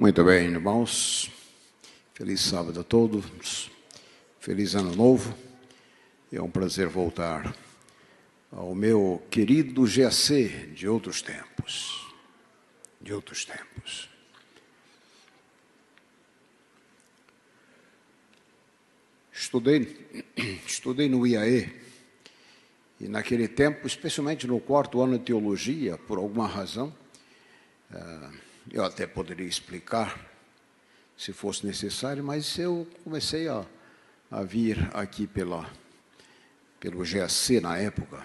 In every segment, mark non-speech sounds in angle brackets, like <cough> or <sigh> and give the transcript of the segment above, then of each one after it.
Muito bem, irmãos. Feliz sábado a todos. Feliz ano novo. É um prazer voltar ao meu querido GAC de outros tempos. De outros tempos. Estudei, <clears throat> estudei no IAE e naquele tempo, especialmente no quarto ano de teologia, por alguma razão, ah, eu até poderia explicar se fosse necessário, mas eu comecei a, a vir aqui pela, pelo GAC na época.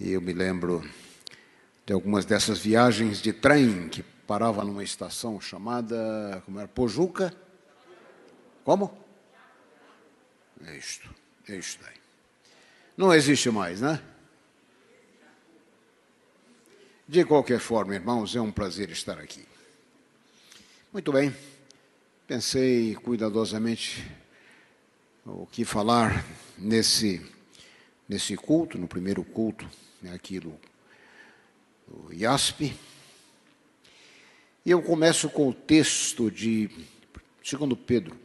E eu me lembro de algumas dessas viagens de trem que parava numa estação chamada, como era, Pojuca? Como? É isto, é isto daí. Não existe mais, né? De qualquer forma, irmãos, é um prazer estar aqui. Muito bem, pensei cuidadosamente o que falar nesse, nesse culto, no primeiro culto, né, aqui do, do IASP. E eu começo com o texto de 2 Pedro,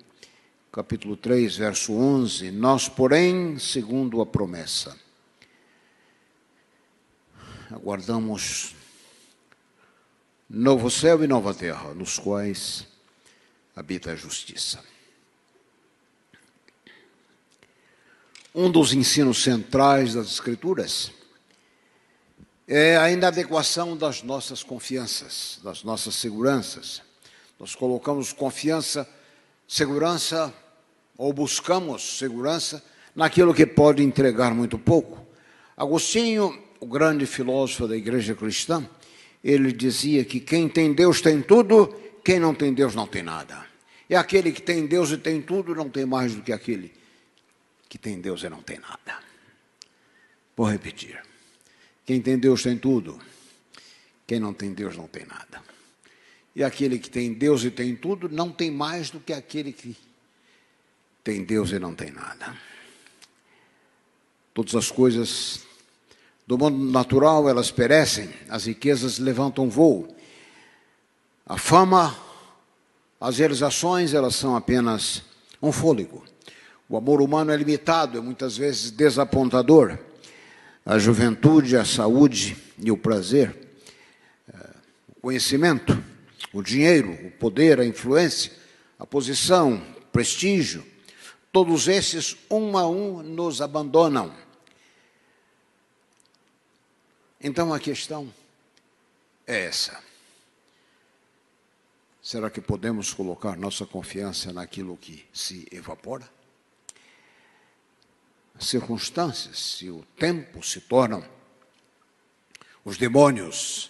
capítulo 3, verso 11. Nós, porém, segundo a promessa, aguardamos novo céu e nova terra, nos quais habita a justiça. Um dos ensinos centrais das Escrituras é a inadequação das nossas confianças, das nossas seguranças. Nós colocamos confiança, segurança ou buscamos segurança naquilo que pode entregar muito pouco. Agostinho, o grande filósofo da igreja cristã, ele dizia que quem tem Deus tem tudo, quem não tem Deus não tem nada. E aquele que tem Deus e tem tudo não tem mais do que aquele que tem Deus e não tem nada. Vou repetir. Quem tem Deus tem tudo, quem não tem Deus não tem nada. E aquele que tem Deus e tem tudo não tem mais do que aquele que tem Deus e não tem nada. Todas as coisas do mundo natural elas perecem, as riquezas levantam voo. A fama, as realizações, elas são apenas um fôlego. O amor humano é limitado, é muitas vezes desapontador. A juventude, a saúde e o prazer, eh, o conhecimento, o dinheiro, o poder, a influência, a posição, o prestígio, Todos esses, um a um, nos abandonam. Então a questão é essa. Será que podemos colocar nossa confiança naquilo que se evapora? As circunstâncias, se o tempo se tornam os demônios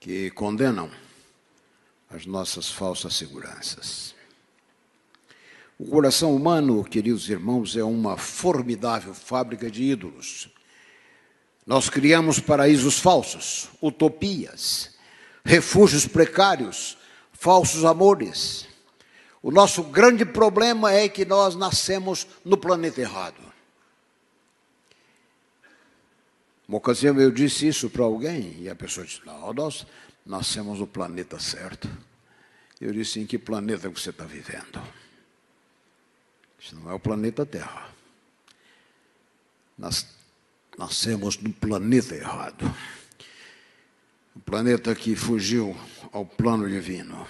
que condenam as nossas falsas seguranças. O coração humano, queridos irmãos, é uma formidável fábrica de ídolos. Nós criamos paraísos falsos, utopias, refúgios precários, falsos amores. O nosso grande problema é que nós nascemos no planeta errado. Uma ocasião eu disse isso para alguém e a pessoa disse: Não, nós nascemos no planeta certo. Eu disse: Em que planeta você está vivendo? Isso não é o planeta Terra. Nós nascemos no planeta errado. O planeta que fugiu ao plano divino.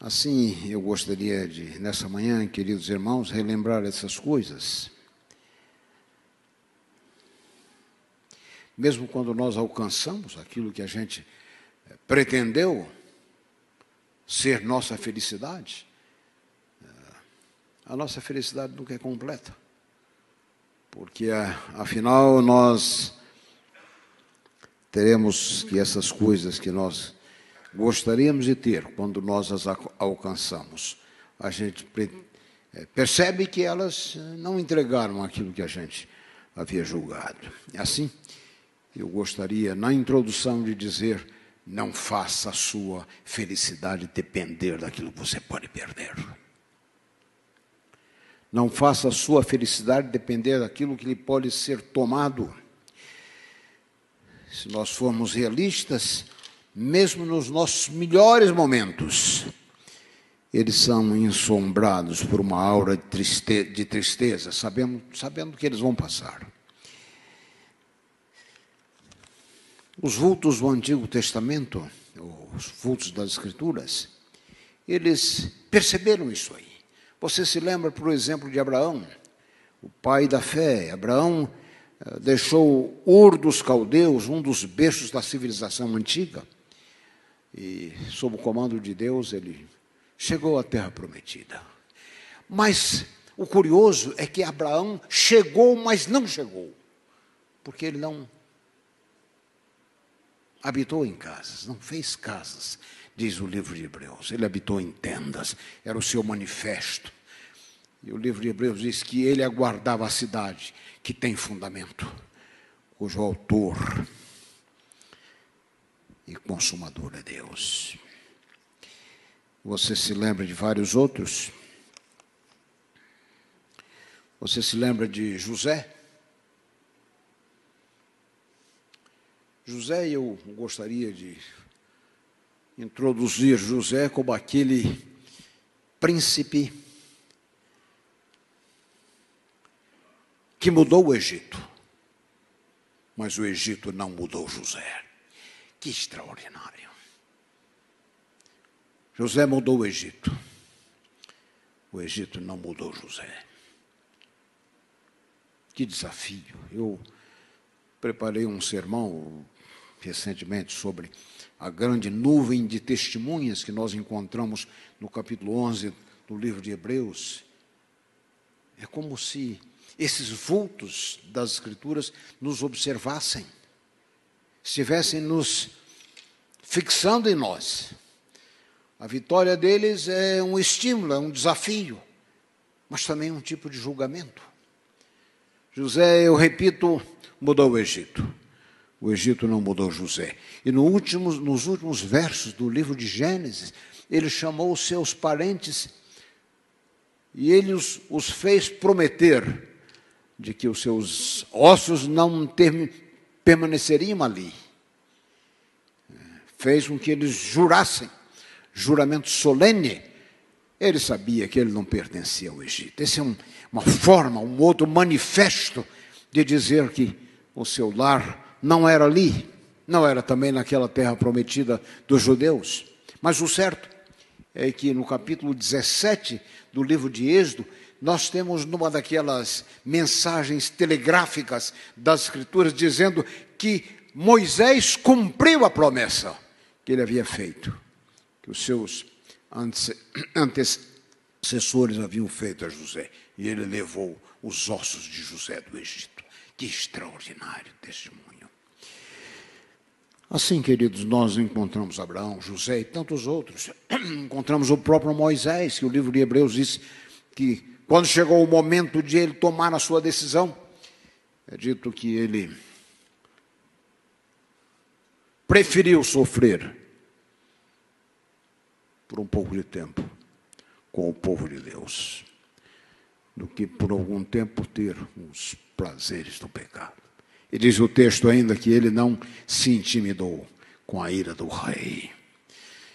Assim, eu gostaria de, nessa manhã, queridos irmãos, relembrar essas coisas. Mesmo quando nós alcançamos aquilo que a gente pretendeu ser nossa felicidade, a nossa felicidade nunca é completa. Porque, afinal, nós teremos que essas coisas que nós gostaríamos de ter quando nós as alcançamos, a gente percebe que elas não entregaram aquilo que a gente havia julgado. É assim, eu gostaria, na introdução, de dizer: não faça a sua felicidade depender daquilo que você pode perder. Não faça a sua felicidade depender daquilo que lhe pode ser tomado. se nós formos realistas, mesmo nos nossos melhores momentos, eles são ensombrados por uma aura de tristeza, de tristeza sabendo, sabendo que eles vão passar. Os vultos do Antigo Testamento, os vultos das Escrituras, eles perceberam isso aí. Você se lembra, por exemplo, de Abraão, o pai da fé. Abraão eh, deixou Ur dos Caldeus, um dos berços da civilização antiga, e, sob o comando de Deus, ele chegou à terra prometida. Mas o curioso é que Abraão chegou, mas não chegou, porque ele não habitou em casas, não fez casas, diz o livro de Hebreus. Ele habitou em tendas, era o seu manifesto. E o livro de Hebreus diz que ele aguardava a cidade que tem fundamento, cujo autor e consumador é Deus. Você se lembra de vários outros? Você se lembra de José? José, eu gostaria de introduzir José como aquele príncipe que mudou o Egito, mas o Egito não mudou José. Que extraordinário. José mudou o Egito. O Egito não mudou José. Que desafio. Eu preparei um sermão recentemente sobre a grande nuvem de testemunhas que nós encontramos no capítulo 11 do livro de Hebreus. É como se esses vultos das Escrituras nos observassem, estivessem nos fixando em nós. A vitória deles é um estímulo, é um desafio, mas também um tipo de julgamento. José, eu repito, mudou o Egito. O Egito não mudou José. E no nos últimos versos do livro de Gênesis, ele chamou os seus parentes e ele os, os fez prometer de que os seus ossos não permaneceriam ali. Fez com que eles jurassem juramento solene, ele sabia que ele não pertencia ao Egito. Essa é um, uma forma, um outro manifesto de dizer que o seu lar não era ali, não era também naquela terra prometida dos judeus. Mas o certo é que no capítulo 17 do livro de Êxodo, nós temos numa daquelas mensagens telegráficas das Escrituras dizendo que Moisés cumpriu a promessa que ele havia feito que os seus antecessores haviam feito a José. E ele levou os ossos de José do Egito. Que extraordinário testemunho. Assim, queridos, nós encontramos Abraão, José e tantos outros. <clears throat> Encontramos o próprio Moisés, que o livro de Hebreus diz que quando chegou o momento de ele tomar a sua decisão, é dito que ele preferiu sofrer por um pouco de tempo com o povo de Deus, do que por algum tempo ter os prazeres do pecado. E diz o texto ainda que ele não se intimidou com a ira do rei.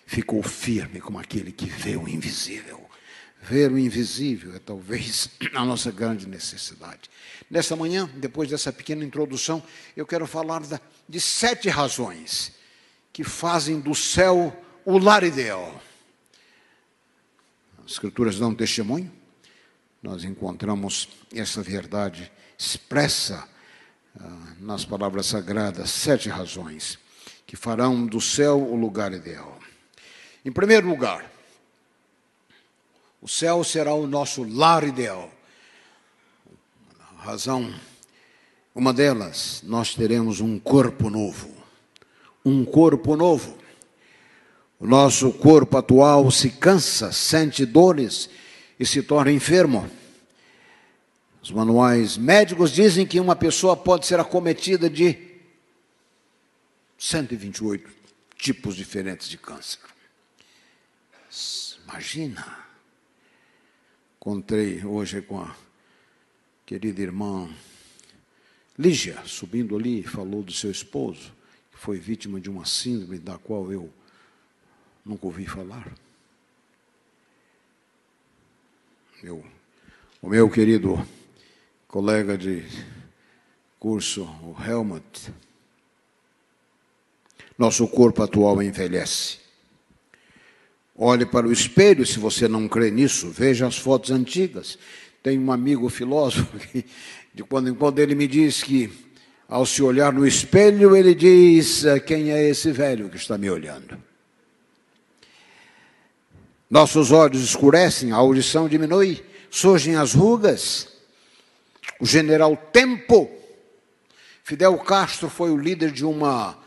Ficou firme como aquele que vê o invisível. Ver o invisível é talvez <clears throat> a nossa grande necessidade. Nesta manhã, depois dessa pequena introdução, eu quero falar de sete razões que fazem do céu o lar ideal. As Escrituras dão testemunho, nós encontramos essa verdade expressa nas palavras sagradas, sete razões que farão do céu o lugar ideal. Em primeiro lugar, o céu será o nosso lar ideal. Razão, uma delas, nós teremos um corpo novo. Um corpo novo. O nosso corpo atual se cansa, sente dores e se torna enfermo. Os manuais médicos dizem que uma pessoa pode ser acometida de 128 tipos diferentes de câncer. Imagina. Encontrei hoje com a querida irmã Lígia, subindo ali, falou do seu esposo. foi vítima de uma síndrome da qual eu nunca ouvi falar. Meu, o meu querido colega de curso, o Helmut, nosso corpo atual envelhece. Olhe para o espelho, se você não crê nisso, veja as fotos antigas. Tem um amigo filósofo <laughs> que, de quando em quando, ele me diz que, ao se olhar no espelho, ele diz: eh, Quem é esse velho que está me olhando? Nossos olhos escurecem, a audição diminui, surgem as rugas. O general Tempo, Fidel Castro foi o líder de uma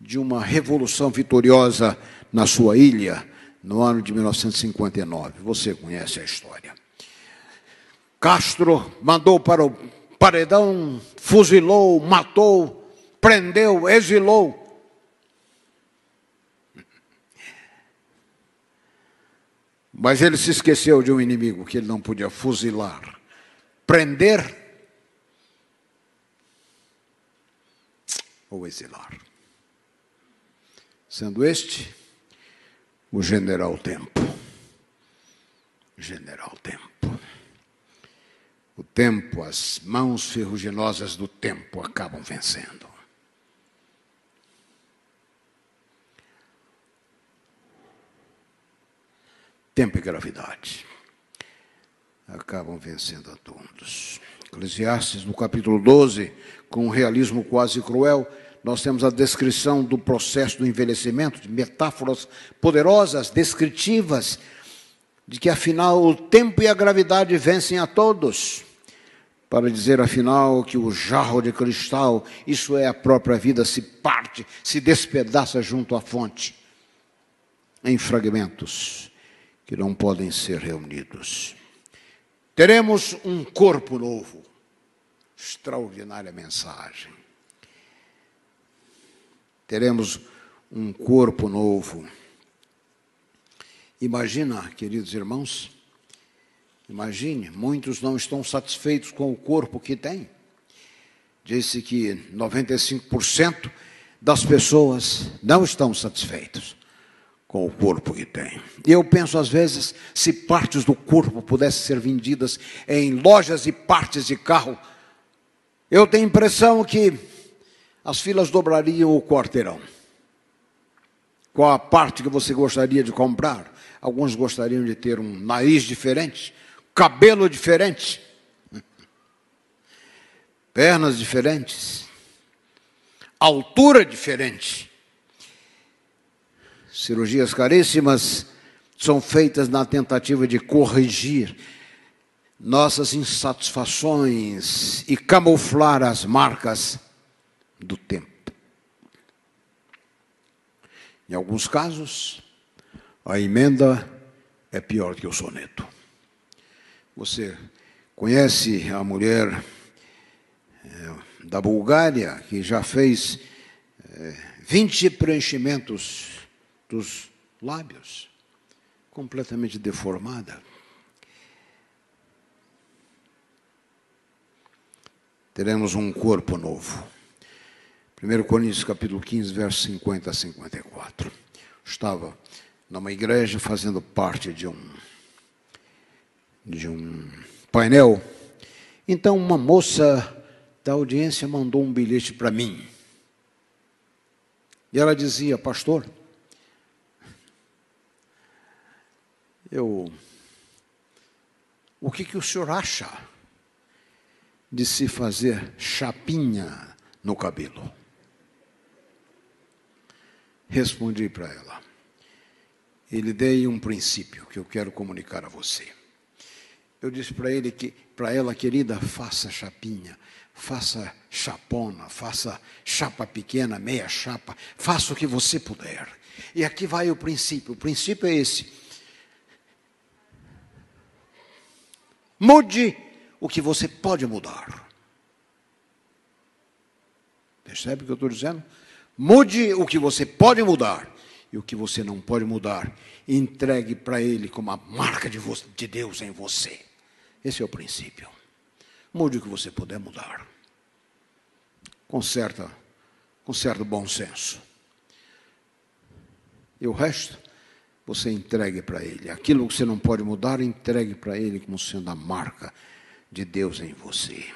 de uma revolução vitoriosa na sua ilha no ano de 1959. Você conhece a história. Castro mandou para o paredão, fuzilou, matou, prendeu, exilou. Mas ele se esqueceu de um inimigo que ele não podia fuzilar, prender ou exilar sendo este o general Tempo. General Tempo. O tempo, as mãos ferruginosas do tempo acabam vencendo. Tempo e gravidade acabam vencendo a todos. Eclesiastes, no capítulo 12, com um realismo quase cruel, nós temos a descrição do processo do envelhecimento, de metáforas poderosas, descritivas, de que afinal o tempo e a gravidade vencem a todos. Para dizer afinal que o jarro de cristal, isso é a própria vida, se parte, se despedaça junto à fonte, em fragmentos que não podem ser reunidos. Teremos um corpo novo. Extraordinária mensagem teremos um corpo novo. Imagina, queridos irmãos, imagine, muitos não estão satisfeitos com o corpo que têm. Disse que 95% das pessoas não estão satisfeitos com o corpo que têm. E eu penso às vezes, se partes do corpo pudessem ser vendidas em lojas e partes de carro, eu tenho a impressão que as filas dobrariam o quarteirão. Qual a parte que você gostaria de comprar? Alguns gostariam de ter um nariz diferente, cabelo diferente, <laughs> pernas diferentes, altura diferente. Cirurgias caríssimas são feitas na tentativa de corrigir nossas insatisfações e camuflar as marcas do tempo. Em alguns casos, a emenda é pior que o soneto. Você conhece a mulher é, da Bulgária que já fez é, 20 preenchimentos dos lábios, completamente deformada. Teremos um corpo novo. 1 Coríntios capítulo 15, versos 50 a 54. Estava numa igreja fazendo parte de um de um painel. Então uma moça da audiência mandou um bilhete para mim. E ela dizia: "Pastor, eu o que que o senhor acha de se fazer chapinha no cabelo?" Respondi para ela. Ele dei um princípio que eu quero comunicar a você. Eu disse para ele que, para ela, querida, faça chapinha, faça chapona, faça chapa pequena, meia chapa, faça o que você puder. E aqui vai o princípio. O princípio é esse. Mude o que você pode mudar. Percebe o que eu estou dizendo? Mude o que você pode mudar e o que você não pode mudar. Entregue para Ele como a marca de, de Deus em você. Esse é o princípio. Mude o que você puder mudar. Conserta com certo bom senso. E o resto, você entregue para Ele. Aquilo que você não pode mudar, entregue para Ele como sendo a marca de Deus em você.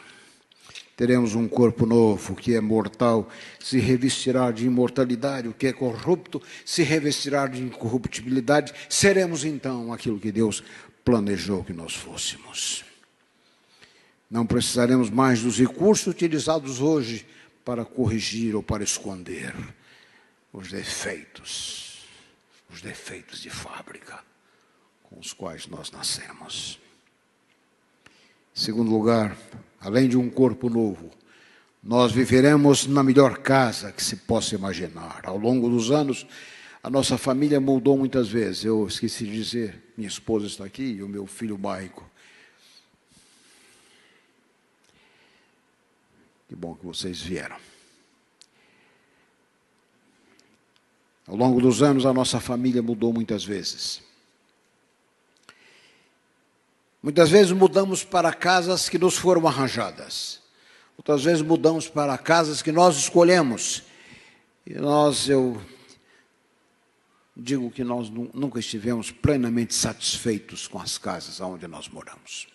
Teremos um corpo novo, que é mortal, se revestirá de imortalidade, o que é corrupto, se revestirá de incorruptibilidade. Seremos então aquilo que Deus planejou que nós fôssemos. Não precisaremos mais dos recursos utilizados hoje para corrigir ou para esconder os defeitos, os defeitos de fábrica com os quais nós nascemos. Em segundo lugar, além de um corpo novo, nós viveremos na melhor casa que se possa imaginar. Ao longo dos anos, a nossa família mudou muitas vezes. Eu esqueci de dizer, minha esposa está aqui e o meu filho Maico. Que bom que vocês vieram. Ao longo dos anos, a nossa família mudou muitas vezes. Muitas vezes mudamos para casas que nos foram arranjadas. Outras vezes mudamos para casas que nós escolhemos. E nós, eu digo que nós nunca estivemos plenamente satisfeitos com as casas onde nós moramos.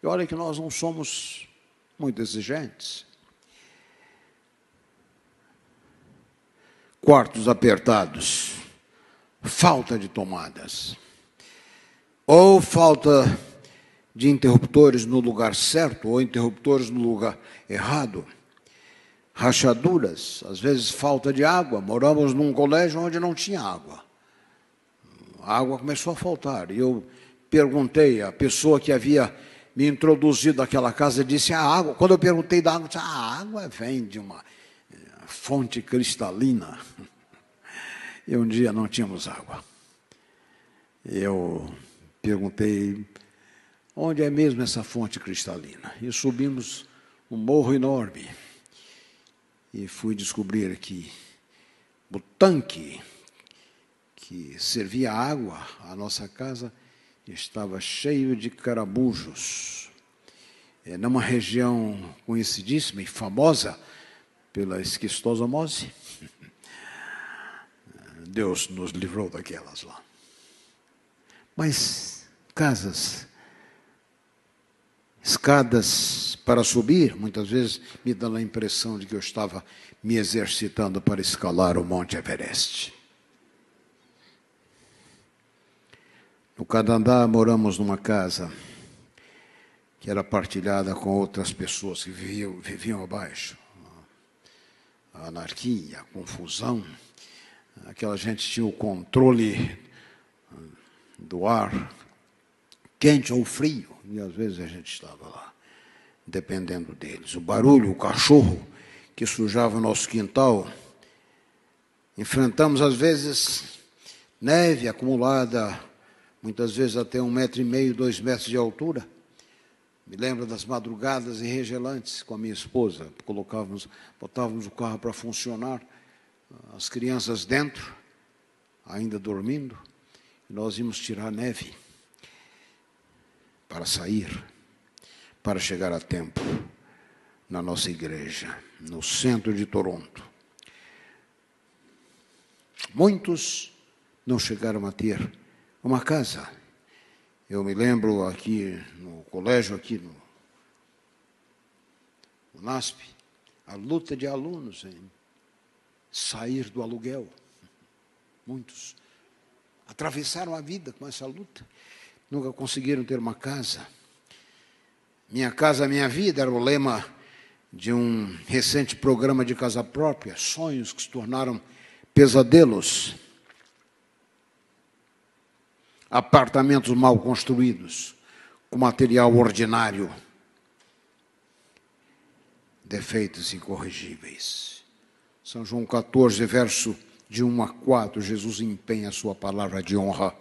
E olha que nós não somos muito exigentes. Quartos apertados, falta de tomadas, ou falta de interruptores no lugar certo ou interruptores no lugar errado. Rachaduras, às vezes falta de água. Moramos num colégio onde não tinha água. A água começou a faltar. E eu perguntei à pessoa que havia me introduzido àquela casa, disse: a água. Quando eu perguntei da água, disse: a água vem de uma fonte cristalina. E um dia não tínhamos água. Eu perguntei Onde é mesmo essa fonte cristalina? E subimos um morro enorme. E fui descobrir que o tanque que servia água à nossa casa estava cheio de carabujos. É numa região conhecidíssima e famosa pela esquistosomose. Deus nos livrou daquelas lá. Mas casas escadas para subir, muitas vezes me dando a impressão de que eu estava me exercitando para escalar o Monte Everest. No Canadá moramos numa casa que era partilhada com outras pessoas que viviam, viviam abaixo. A anarquia, a confusão. Aquela gente tinha o controle do ar, quente ou frio. E às vezes a gente estava lá, dependendo deles. O barulho, o cachorro que sujava o nosso quintal. Enfrentamos, às vezes, neve acumulada, muitas vezes até um metro e meio, dois metros de altura. Me lembro das madrugadas enregelantes com a minha esposa. Colocávamos, botávamos o carro para funcionar, as crianças dentro, ainda dormindo, e nós íamos tirar neve para sair, para chegar a tempo na nossa igreja, no centro de Toronto. Muitos não chegaram a ter uma casa. Eu me lembro aqui no colégio, aqui no, no NASP, a luta de alunos em sair do aluguel. Muitos atravessaram a vida com essa luta nunca conseguiram ter uma casa. Minha casa, minha vida era o lema de um recente programa de casa própria, sonhos que se tornaram pesadelos. Apartamentos mal construídos, com material ordinário, defeitos incorrigíveis. São João 14, verso de 1 a 4, Jesus empenha a sua palavra de honra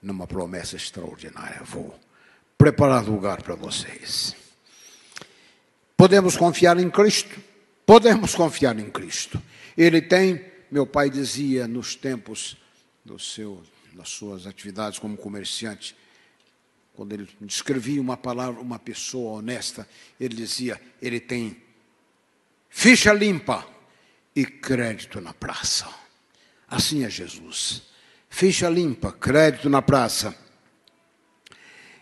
numa promessa extraordinária. Vou preparar lugar para vocês. Podemos confiar em Cristo? Podemos confiar em Cristo. Ele tem, meu pai dizia nos tempos do seu, das suas atividades como comerciante, quando ele descrevia uma palavra, uma pessoa honesta, ele dizia: ele tem ficha limpa e crédito na praça. Assim é Jesus. Ficha limpa, crédito na praça.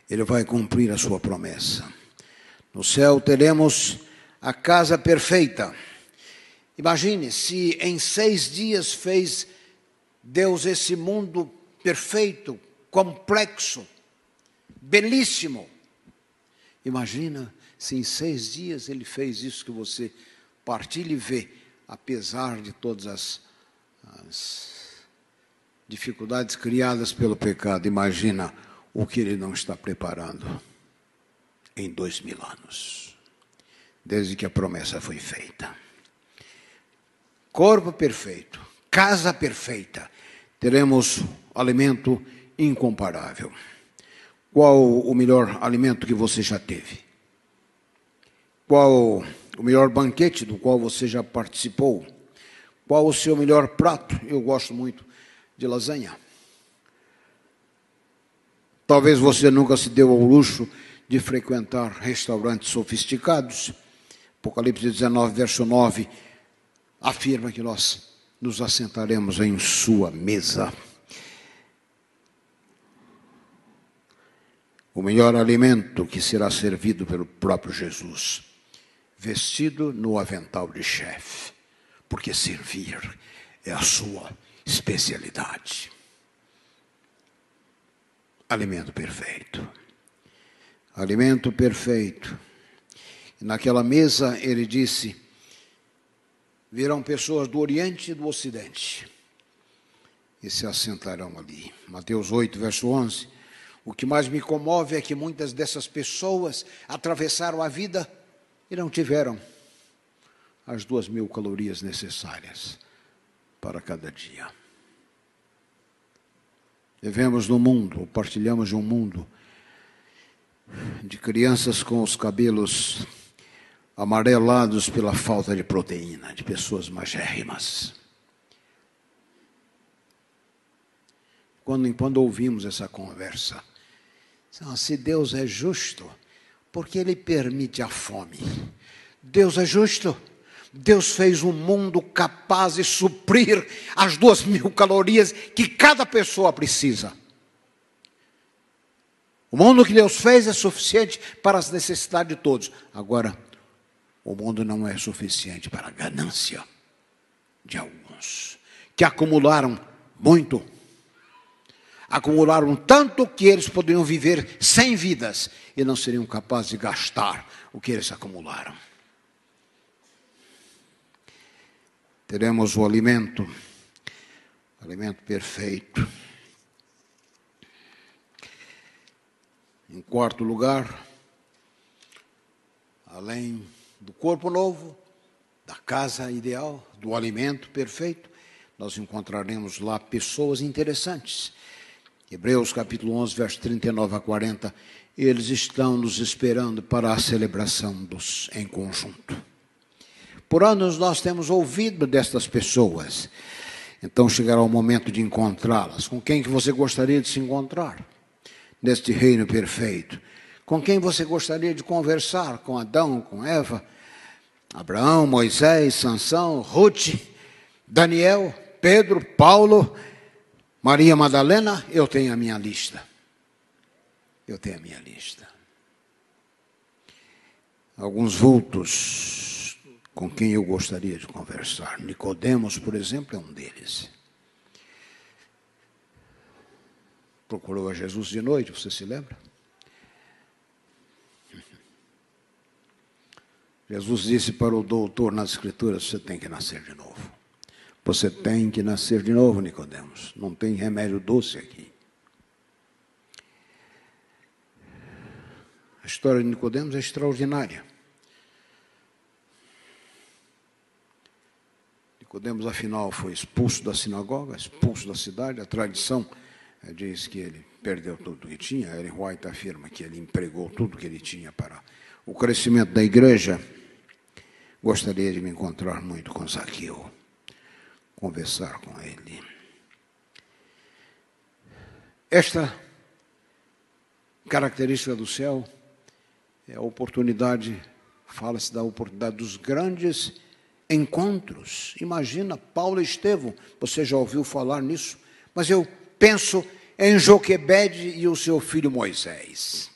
Ele vai cumprir a sua promessa. No céu teremos a casa perfeita. Imagine se em seis dias fez Deus esse mundo perfeito, complexo, belíssimo. Imagina se em seis dias ele fez isso que você partilha e vê, apesar de todas as, as dificuldades criadas pelo pecado. Imagina o que ele não está preparando em dois mil anos, desde que a promessa foi feita. Corpo perfeito, casa perfeita, teremos alimento incomparável. Qual o melhor alimento que você já teve? Qual o melhor banquete do qual você já participou? Qual o seu melhor prato? Eu gosto muito de lasanha. Talvez você nunca se deu ao luxo de frequentar restaurantes sofisticados. Apocalipse 19, verso 9, afirma que nós nos assentaremos em sua mesa. O melhor alimento que será servido pelo próprio Jesus, vestido no avental de chefe, porque servir é a sua especialidade. Alimento perfeito. Alimento perfeito. Naquela mesa ele disse: virão pessoas do Oriente e do Ocidente e se assentarão ali. Mateus 8, verso 11. O que mais me comove é que muitas dessas pessoas atravessaram a vida e não tiveram as duas mil calorias necessárias para cada dia. Vivemos no mundo, partilhamos de um mundo de crianças com os cabelos amarelados pela falta de proteína, de pessoas magérrimas. Quando, quando ouvimos essa conversa, se Deus é justo, porque Ele permite a fome? Deus é justo Deus fez um mundo capaz de suprir as duas mil calorias que cada pessoa precisa. O mundo que Deus fez é suficiente para as necessidades de todos. Agora, o mundo não é suficiente para a ganância de alguns que acumularam muito. Acumularam tanto que eles poderiam viver sem vidas e não seriam capazes de gastar o que eles acumularam. teremos o alimento, alimento perfeito. Em quarto lugar, além do corpo novo, da casa ideal, do alimento perfeito, nós encontraremos lá pessoas interessantes. Hebreus capítulo 11, verso 39 a 40, eles estão nos esperando para a celebração dos em conjunto. Por anos nós temos ouvido destas pessoas. Então chegará o momento de encontrá-las. Com quem que você gostaria de se encontrar? Neste reino perfeito. Com quem você gostaria de conversar? Com Adão, com Eva, Abraão, Moisés, Sansão, Ruth, Daniel, Pedro, Paulo, Maria Madalena? Eu tenho a minha lista. Eu tenho a minha lista. Alguns vultos com quem eu gostaria de conversar. Nicodemos, por exemplo, é um deles. Procurou a Jesus de noite, você se lembra? Jesus disse para o doutor nas escrituras: você tem que nascer de novo. Você tem que nascer de novo, Nicodemos. Não tem remédio doce aqui. A história de Nicodemos é extraordinária. Nicodemos, afinal, foi expulso da sinagoga, expulso da cidade. A tradição é, diz que ele perdeu tudo que tinha. Ellen White afirma que ele empregou tudo que ele tinha para o crescimento da igreja. Gostaria de me encontrar muito com Zaqueu, conversar com ele. Esta característica do céu é a oportunidade, fala-se da oportunidade dos grandes encontros. Imagina, Paulo e Estevão, você já ouviu falar nisso? Mas eu penso em Joquebede e o seu filho Moisés.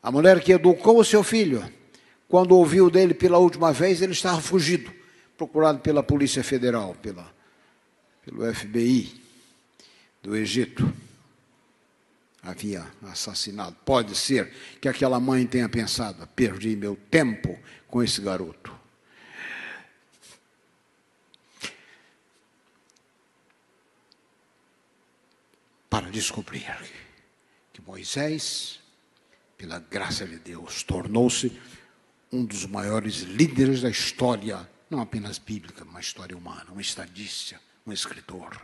A mulher que educou o seu filho, quando ouviu dele pela última vez, ele estava fugido, procurado pela Polícia Federal, pela, pelo FBI do Egito. Havia assassinado. Pode ser que aquela mãe tenha pensado: perdi meu tempo com esse garoto. Para descobrir que Moisés pela graça de Deus, tornou-se um dos maiores líderes da história, não apenas bíblica, mas história humana, um estadista, um escritor.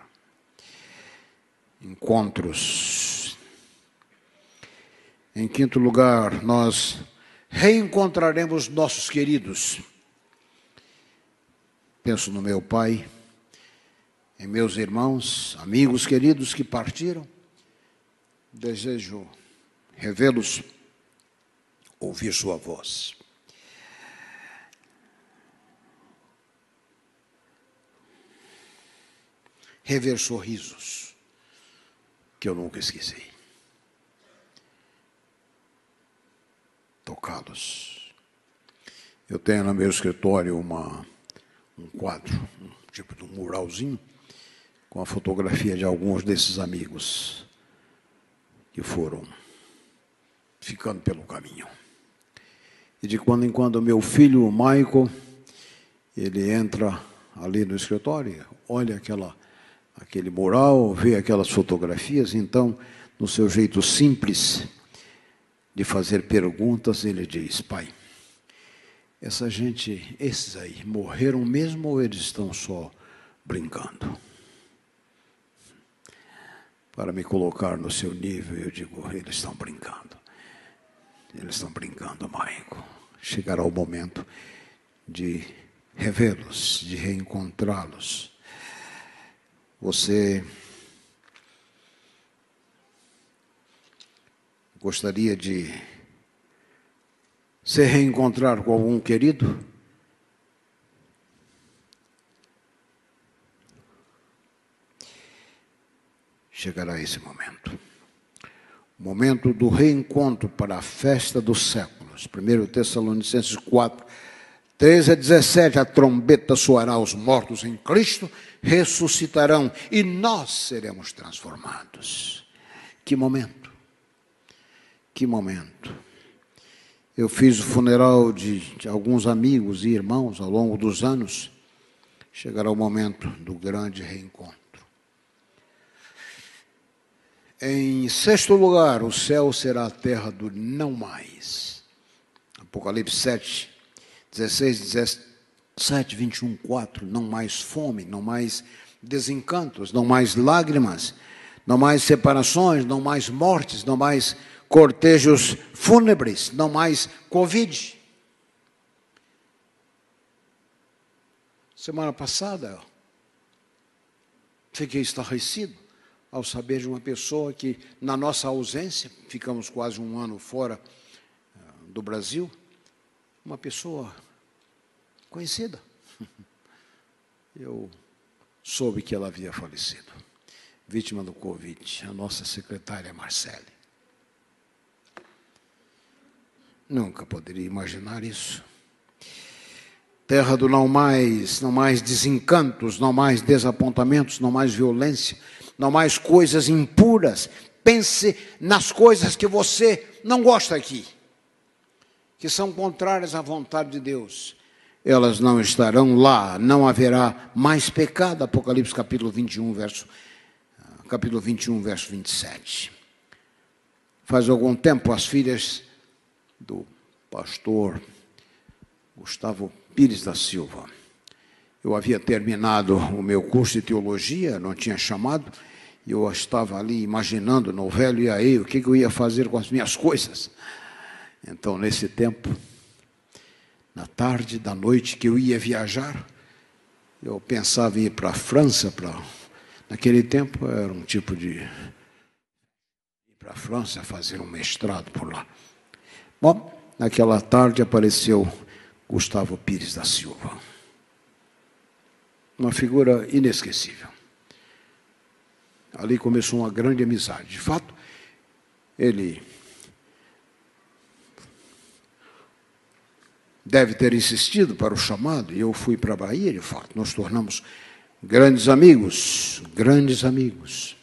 Encontros. Em quinto lugar, nós reencontraremos nossos queridos. Penso no meu pai, em meus irmãos, amigos queridos que partiram. Desejo revê-los ouvir sua voz. Rever sorrisos que eu nunca esqueci. Tocá-los. Eu tenho no meu escritório uma, um quadro, um tipo de um muralzinho, com a fotografia de alguns desses amigos que foram ficando pelo caminho. E de quando em quando meu filho, o Michael, ele entra ali no escritório, olha aquela, aquele mural, vê aquelas fotografias, então, no seu jeito simples de fazer perguntas, ele diz: Pai, essa gente, esses aí, morreram mesmo ou eles estão só brincando? Para me colocar no seu nível, eu digo: eles estão brincando. Eles estão brincando, Maico. Chegará o momento de revê-los, de reencontrá-los. Você gostaria de se reencontrar com algum querido? Chegará esse momento momento do reencontro para a festa dos séculos. 1 Tessalonicenses 4, 13 a 17, a trombeta soará, os mortos em Cristo ressuscitarão e nós seremos transformados. Que momento! Que momento! Eu fiz o funeral de, de alguns amigos e irmãos ao longo dos anos. Chegará o momento do grande reencontro. Em sexto lugar, o céu será a terra do não mais. Apocalipse 7, 16, 17, 21, 4. Não mais fome, não mais desencantos, não mais lágrimas, não mais separações, não mais mortes, não mais cortejos fúnebres, não mais Covid. Semana passada, fiquei estarrecido ao saber de uma pessoa que, na nossa ausência, ficamos quase um ano fora eh, do Brasil, uma pessoa conhecida. <laughs> Eu soube que ela havia falecido, vítima do Covid, a nossa secretária Marcele. Nunca poderia imaginar isso. Terra do não mais, não mais desencantos, não mais desapontamentos, não mais violência, não mais coisas impuras. Pense nas coisas que você não gosta aqui, que são contrárias à vontade de Deus. Elas não estarão lá, não haverá mais pecado. Apocalipse capítulo 21, verso capítulo 21, verso 27. Faz algum tempo as filhas do pastor Gustavo Pires da Silva eu havia terminado o meu curso de teologia, não tinha chamado, e eu estava ali imaginando no velho e aí o que eu ia fazer com as minhas coisas. Então, nesse tempo, na tarde da noite que eu ia viajar, eu pensava em ir para a França, para naquele tempo era um tipo de ir para a França fazer um mestrado por lá. Bom, naquela tarde apareceu Gustavo Pires da Silva uma figura inesquecível. Ali começou uma grande amizade. De fato, ele deve ter insistido para o chamado, e eu fui para a Bahia, de fato, nós tornamos grandes amigos, grandes amigos.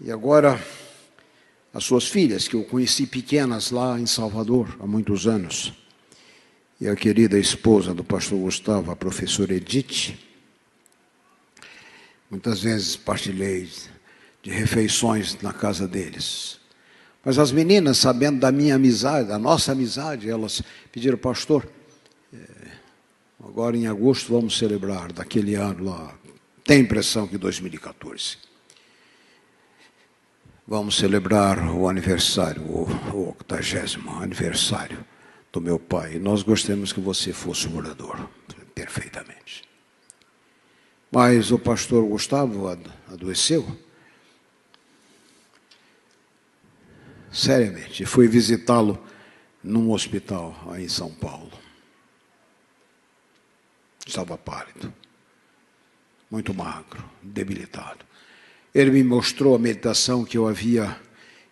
E agora, as suas filhas, que eu conheci pequenas lá em Salvador há muitos anos, e a querida esposa do pastor Gustavo, a professora Edith, muitas vezes partilhei de refeições na casa deles. Mas as meninas, sabendo da minha amizade, da nossa amizade, elas pediram, pastor, eh, agora em agosto vamos celebrar daquele ano lá. Tem impressão que 2014. Vamos celebrar o aniversário, o octagésimo aniversário do meu pai. Nós gostamos que você fosse morador, perfeitamente. Mas o pastor Gustavo adoeceu. Seriamente, fui visitá-lo num hospital aí em São Paulo. Estava pálido, muito magro, debilitado. Ele me mostrou a meditação que eu havia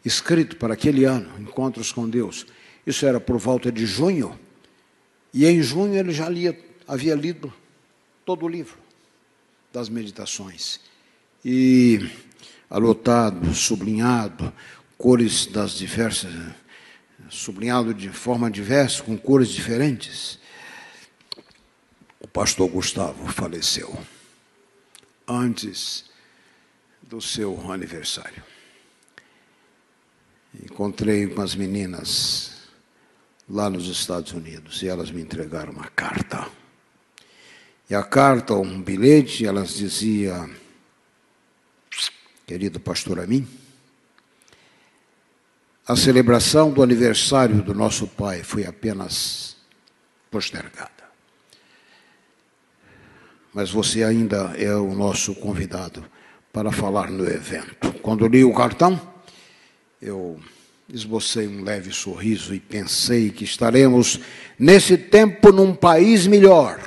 escrito para aquele ano, Encontros com Deus. Isso era por volta de junho. E em junho ele já lia, havia lido todo o livro das meditações. E anotado, sublinhado, cores das diversas, sublinhado de forma diversa, com cores diferentes. O pastor Gustavo faleceu antes do seu aniversário. Encontrei umas meninas lá nos Estados Unidos e elas me entregaram uma carta. E a carta, um bilhete, elas dizia, querido pastor Amin, a celebração do aniversário do nosso pai foi apenas postergada. Mas você ainda é o nosso convidado para falar no evento. Quando li o cartão, eu esbocei um leve sorriso e pensei que estaremos nesse tempo num país melhor.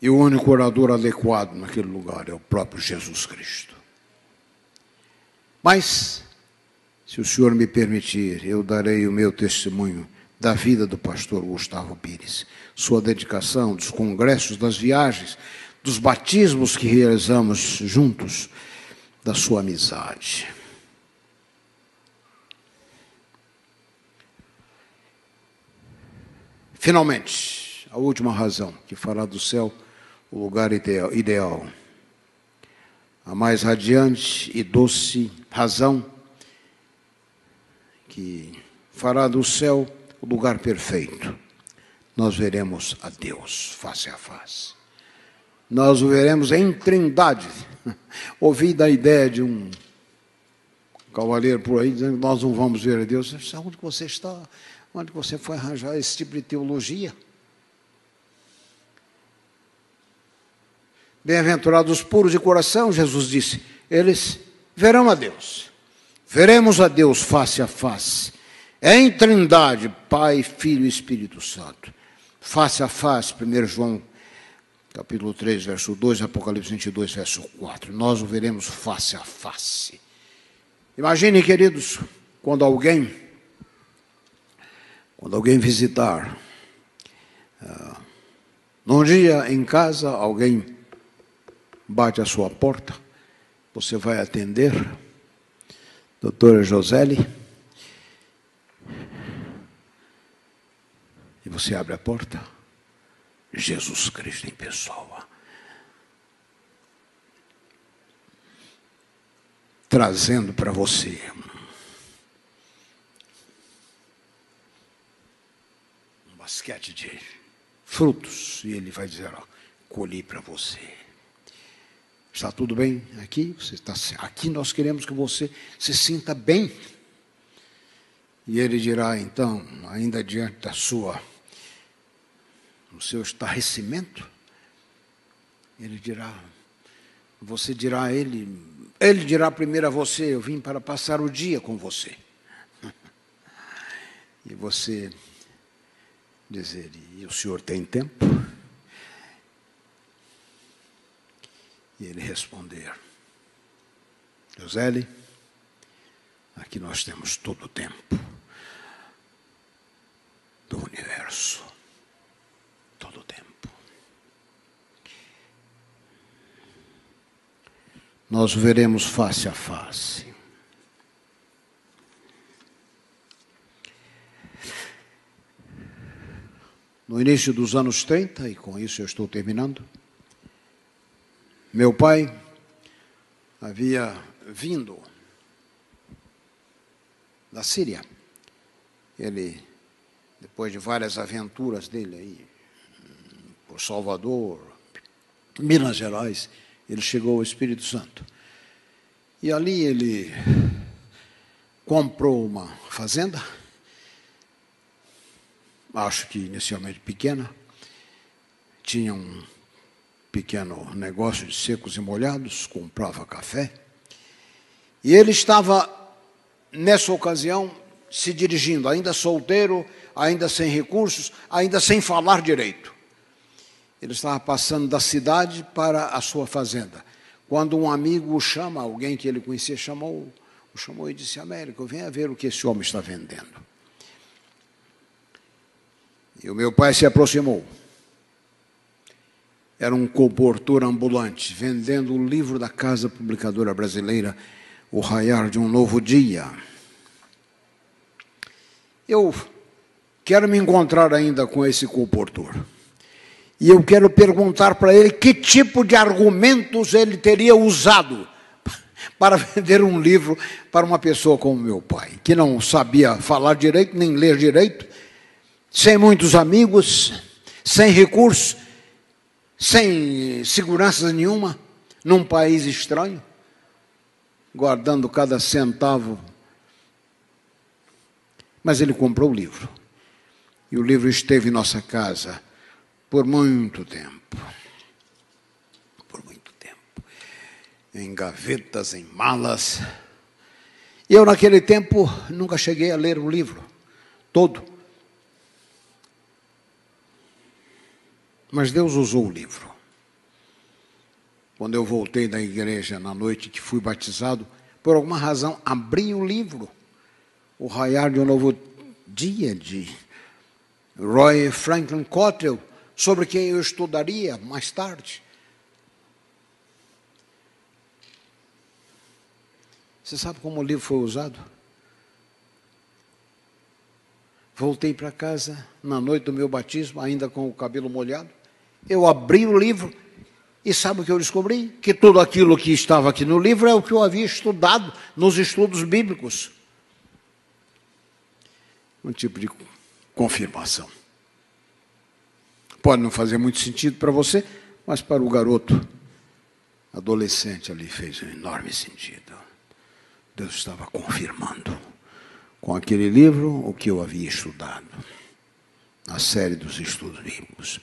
E o único orador adequado naquele lugar é o próprio Jesus Cristo. Mas, se o Senhor me permitir, eu darei o meu testemunho da vida do pastor Gustavo Pires, sua dedicação, dos congressos, das viagens, dos batismos que realizamos juntos, da sua amizade. Finalmente, a última razão que fará do céu o lugar ideal. A mais radiante e doce razão que fará do céu o lugar perfeito. Nós veremos a Deus face a face. Nós o veremos em trindade. <laughs> Ouvi da ideia de um cavaleiro por aí dizendo que nós não vamos ver a Deus. Onde você está? Onde você foi arranjar esse tipo de teologia? Bem-aventurados os puros de coração, Jesus disse, eles verão a Deus. Veremos a Deus face a face em trindade, Pai, Filho e Espírito Santo. Face a face, 1 João capítulo 3, verso 2, Apocalipse 22, verso 4. Nós o veremos face a face. Imagine, queridos, quando alguém, quando alguém visitar, uh, num dia em casa, alguém bate a sua porta, você vai atender, doutora Joseli, E você abre a porta, Jesus Cristo em pessoa. Trazendo para você um basquete de frutos. E ele vai dizer: ó, colhi para você. Está tudo bem aqui? Você está aqui nós queremos que você se sinta bem. E ele dirá então, ainda diante da sua no seu estarrecimento, ele dirá, você dirá a ele, ele dirá primeiro a você, eu vim para passar o dia com você. <laughs> E você Dizer, e o senhor tem tempo? E ele responder, José, aqui nós temos todo o tempo do universo. Todo o tempo. Nós veremos face a face. No início dos anos 30, e com isso eu estou terminando, meu pai havia vindo da Síria. Ele, depois de várias aventuras dele aí, por Salvador, Minas Gerais, ele chegou ao Espírito Santo. E ali ele comprou uma fazenda acho que inicialmente pequena, tinha um pequeno negócio de secos e molhados, comprava café. E ele estava, nessa ocasião, se dirigindo, ainda solteiro, ainda sem recursos, ainda sem falar direito. Ele estava passando da cidade para a sua fazenda. Quando um amigo o chama, alguém que ele conhecia, chamou, o chamou e disse: Américo, venha ver o que esse homem está vendendo. E o meu pai se aproximou. Era um comportor ambulante, vendendo o livro da Casa Publicadora Brasileira, O Raiar de um Novo Dia. Eu quero me encontrar ainda com esse comportor. E eu quero perguntar para ele que tipo de argumentos ele teria usado <laughs> para vender um livro para uma pessoa como meu pai, que não sabia falar direito, nem ler direito, sem muitos amigos, sem recursos, sem segurança nenhuma, num país estranho, guardando cada centavo. Mas ele comprou o livro. E o livro esteve em nossa casa por muito tempo. Por muito tempo. Em gavetas, em malas. E eu, naquele tempo, nunca cheguei a ler o livro todo. Mas Deus usou o livro. Quando eu voltei da igreja na noite que fui batizado, por alguma razão abri o livro, O Raiar de um Novo Dia, de Roy Franklin Cottrell, sobre quem eu estudaria mais tarde. Você sabe como o livro foi usado? Voltei para casa na noite do meu batismo, ainda com o cabelo molhado. Eu abri o livro e sabe o que eu descobri? Que tudo aquilo que estava aqui no livro é o que eu havia estudado nos estudos bíblicos. Um tipo de confirmação. Pode não fazer muito sentido para você, mas para o garoto adolescente ali fez um enorme sentido. Deus estava confirmando com aquele livro o que eu havia estudado na série dos estudos bíblicos.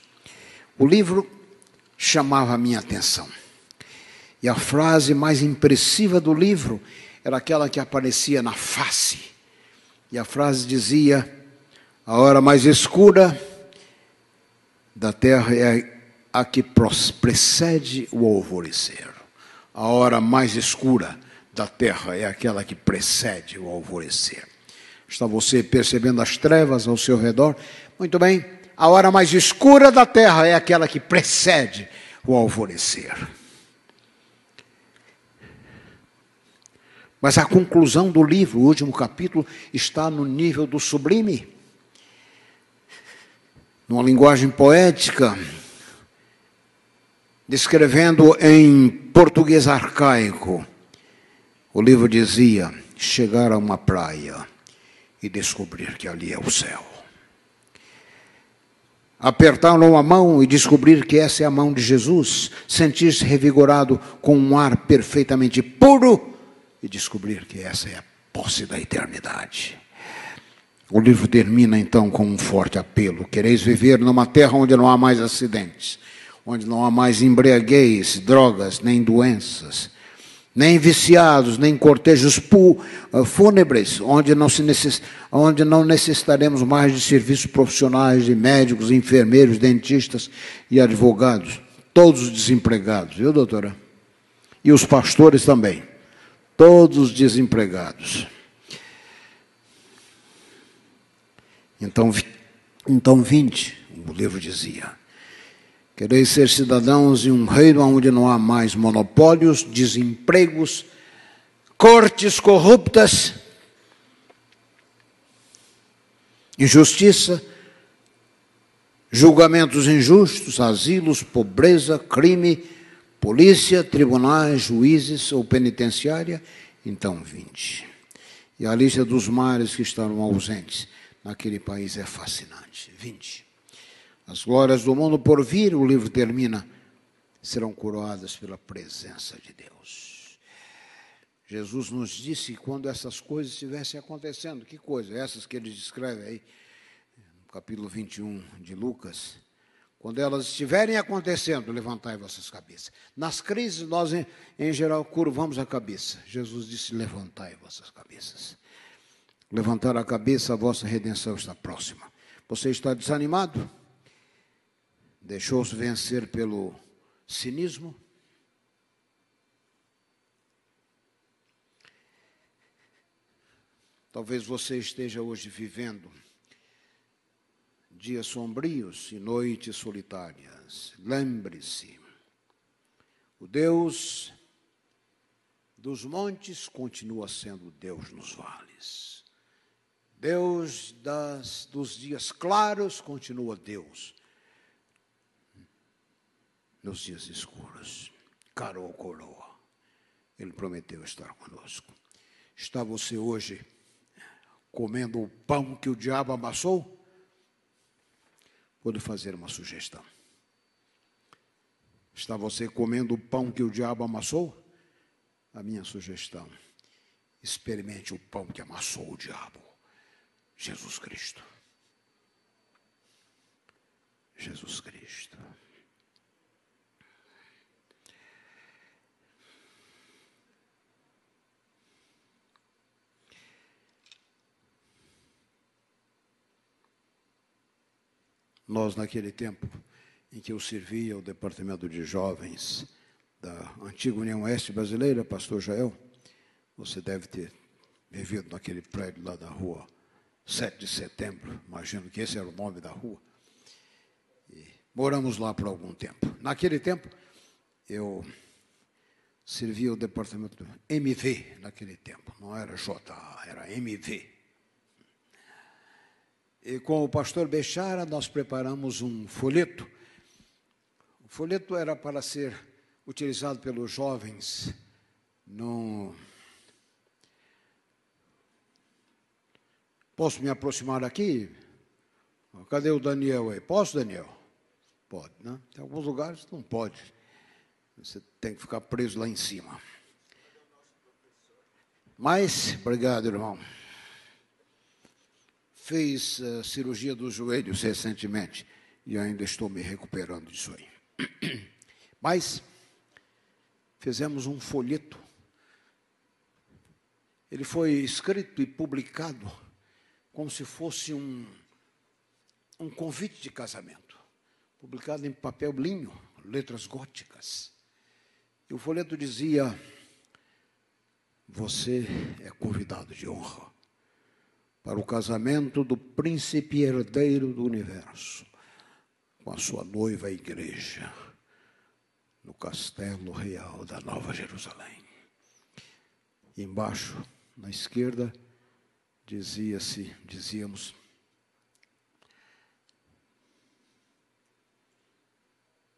O livro chamava a minha atenção. E a frase mais impressiva do livro era aquela que aparecia na face. E a frase dizia: A hora mais escura da terra é a que precede o alvorecer. A hora mais escura da terra é aquela que precede o alvorecer. Está você percebendo as trevas ao seu redor? Muito bem a hora mais escura da terra é aquela que precede o alvorecer. Mas a conclusão do livro, o último capítulo, está no nível do sublime. Numa linguagem poética, descrevendo em português arcaico, o livro dizia: chegar a uma praia e descobrir que ali é o céu apertar-lhe a mão e descobrir que essa é a mão de Jesus, sentir-se revigorado com um ar perfeitamente puro e descobrir que essa é a posse da eternidade. O livro termina então com um forte apelo: quereis viver numa terra onde não há mais acidentes, onde não há mais embriaguez, drogas, nem doenças, nem viciados, nem cortejos ah, fúnebres, onde não, se necess, onde não necessitaremos mais de serviços profissionais, de médicos, enfermeiros, dentistas e advogados, todos desempregados, viu, doutora? E os pastores também, todos desempregados. Então, então vinde, o livro dizia. Quereis ser cidadãos de um reino onde não há mais monopólios, desempregos, cortes corruptas, injustiça, julgamentos injustos, asilos, pobreza, crime, polícia, tribunais, juízes ou penitenciária, então vinde. E a lista dos mares que estavam ausentes naquele país é fascinante. 20. As glórias do mundo por vir, o livro termina, serão coroadas pela presença de Deus. Jesus nos disse que quando essas coisas estivessem acontecendo, que coisa? Essas que ele descreve aí, no capítulo 21 de Lucas. Quando elas estiverem acontecendo, levantai vossas cabeças. Nas crises, nós, em, em geral, curvamos a cabeça. Jesus disse: levantai vossas cabeças levantar a cabeça, a vossa redenção está próxima. Você está desanimado? Deixou-se vencer pelo cinismo? Talvez você esteja hoje vivendo dias sombrios e noites solitárias. Lembre-se, o Deus dos montes continua sendo Deus nos vales. Deus das, dos dias claros continua Deus nos dias escuros. Carou coroa. Ele prometeu estar conosco. Está você hoje comendo o pão que o diabo amassou? Vou lhe fazer uma sugestão. Está você comendo o pão que o diabo amassou? A minha sugestão: experimente o pão que amassou o diabo. Jesus Cristo. Jesus Cristo. Nós, naquele tempo em que eu servia o departamento de jovens da antiga União Oeste Brasileira, pastor Jael, você deve ter vivido naquele prédio lá da rua 7 de setembro, imagino que esse era o nome da rua. E moramos lá por algum tempo. Naquele tempo, eu servia o departamento MV, naquele tempo, não era JA, era MV. E com o pastor Bechara, nós preparamos um folheto. O folheto era para ser utilizado pelos jovens no Posso me aproximar aqui? Cadê o Daniel aí? Posso, Daniel? Pode, né? Tem alguns lugares não pode. Você tem que ficar preso lá em cima. Mas, obrigado, irmão. Fez uh, cirurgia dos joelhos recentemente e ainda estou me recuperando disso aí. <clears throat> Mas fizemos um folheto. Ele foi escrito e publicado como se fosse um, um convite de casamento, publicado em papel linho, letras góticas. E o folheto dizia: Você é convidado de honra para o casamento do príncipe herdeiro do universo com a sua noiva igreja no castelo real da Nova Jerusalém. E embaixo, na esquerda, dizia-se, dizíamos,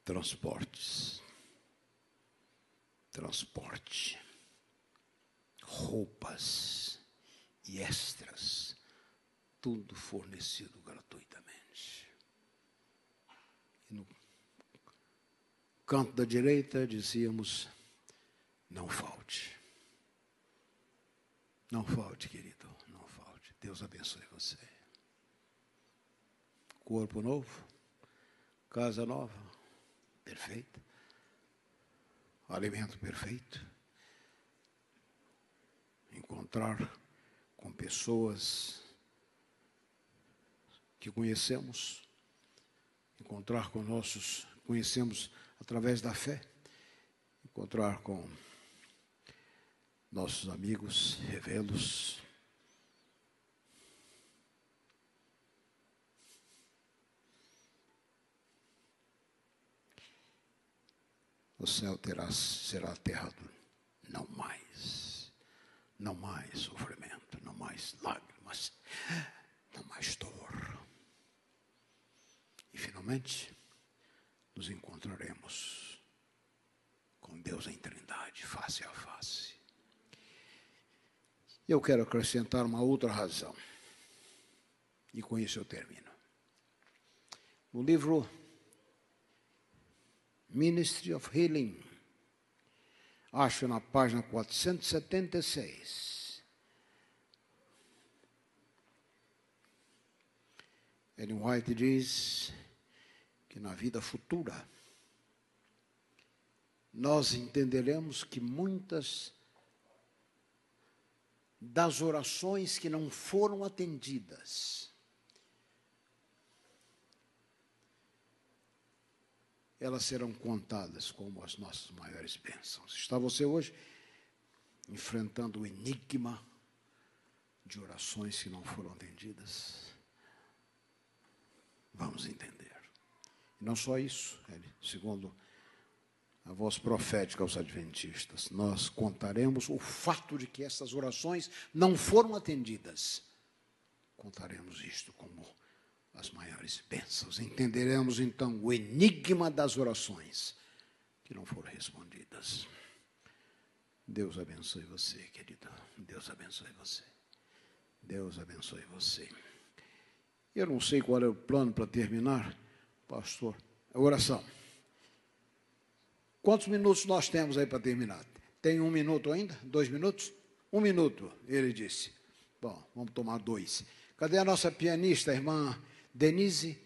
transportes, transporte, roupas e extras, tudo fornecido gratuitamente. E no canto da direita dizíamos, não falte. Não falte, querido. Deus abençoe você. Corpo novo, casa nova, perfeita, alimento perfeito, encontrar com pessoas que conhecemos, encontrar com nossos, conhecemos através da fé, encontrar com nossos amigos, revê-los. O céu terá, será aterrado, não mais, não mais sofrimento, não mais lágrimas, não mais dor. E finalmente, nos encontraremos com Deus em Trindade, face a face. Eu quero acrescentar uma outra razão. E com isso eu termino. No livro Ministry of Healing, acho na página 476. Ellen White diz que na vida futura nós entenderemos que muitas das orações que não foram atendidas. Elas serão contadas como as nossas maiores bênçãos. Está você hoje enfrentando o enigma de orações que não foram atendidas? Vamos entender. E não só isso, segundo a voz profética aos adventistas. Nós contaremos o fato de que essas orações não foram atendidas. Contaremos isto como as maiores bênçãos. Entenderemos então o enigma das orações que não foram respondidas. Deus abençoe você, querido. Deus abençoe você. Deus abençoe você. Eu não sei qual é o plano para terminar, pastor. A oração. Quantos minutos nós temos aí para terminar? Tem um minuto ainda? Dois minutos? Um minuto, ele disse. Bom, vamos tomar dois. Cadê a nossa pianista, irmã Denise?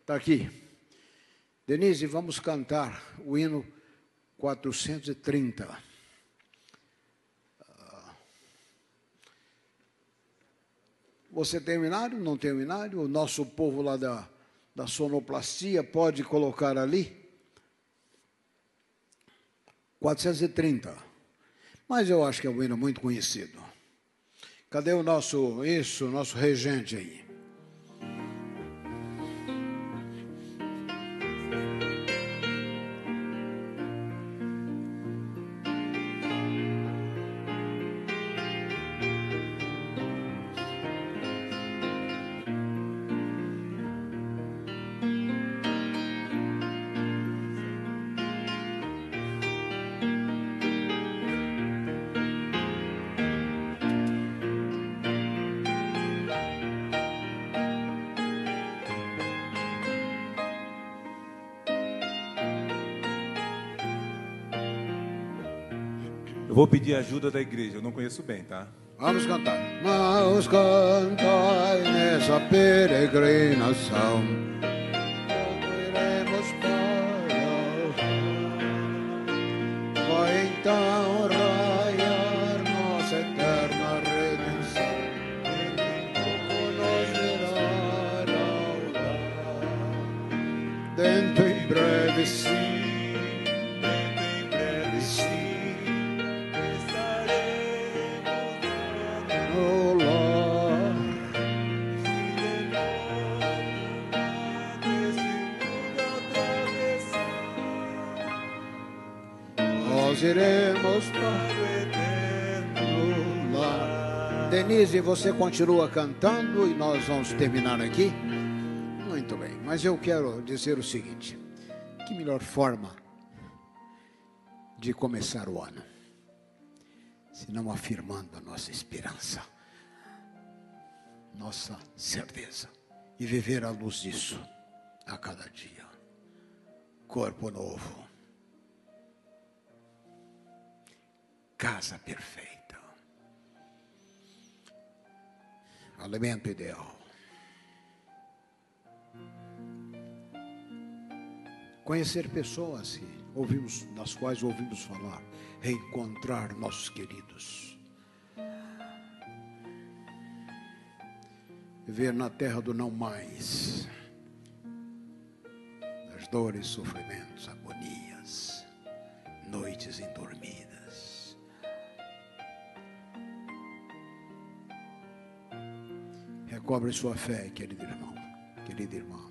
Está aqui. Denise, vamos cantar o hino 430. Você tem terminário? Não tem terminário? O nosso povo lá da, da sonoplastia pode colocar ali? 430. Mas eu acho que é um hino muito conhecido. Cadê o nosso, isso, nosso regente aí? Vou pedir ajuda da igreja, eu não conheço bem, tá? Vamos cantar. Vamos cantar nessa peregrinação. Iremos para Vai então você continua cantando e nós vamos terminar aqui? Muito bem, mas eu quero dizer o seguinte: que melhor forma de começar o ano, se não afirmando a nossa esperança, nossa certeza e viver à luz disso a cada dia. Corpo novo casa perfeita. alimento ideal. Conhecer pessoas ouvimos, das quais ouvimos falar, reencontrar nossos queridos. Viver na terra do não mais, das dores, sofrimentos, agonias, noites indormidas Recobre sua fé, querido irmão, querida irmã.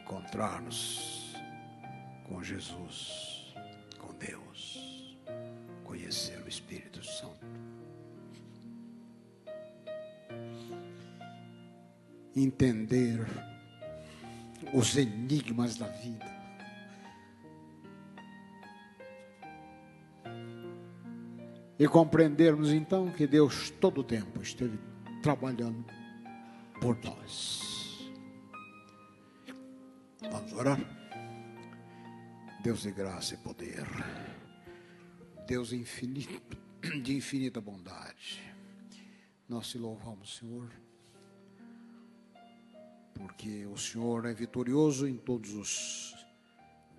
Encontrar-nos com Jesus, com Deus, conhecer o Espírito Santo. Entender os enigmas da vida. E compreendermos então que Deus todo o tempo esteve trabalhando por nós. Vamos orar? Deus de graça e poder, Deus infinito, de infinita bondade, nós te louvamos, Senhor, porque o Senhor é vitorioso em todos os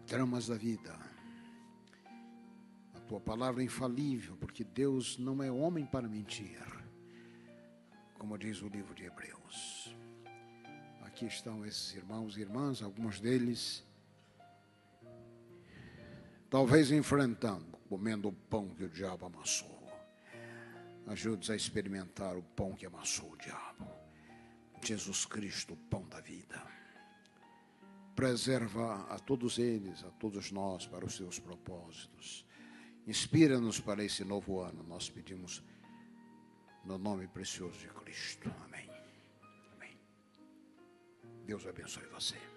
dramas da vida. A tua palavra é infalível, porque Deus não é homem para mentir, como diz o livro de Hebreus. Aqui estão esses irmãos e irmãs, alguns deles talvez enfrentando, comendo o pão que o diabo amassou. Ajude-nos a experimentar o pão que amassou o diabo. Jesus Cristo, o pão da vida. Preserva a todos eles, a todos nós, para os seus propósitos. Inspira-nos para esse novo ano, nós pedimos no nome precioso de Cristo. Amém. Amém. Deus abençoe você.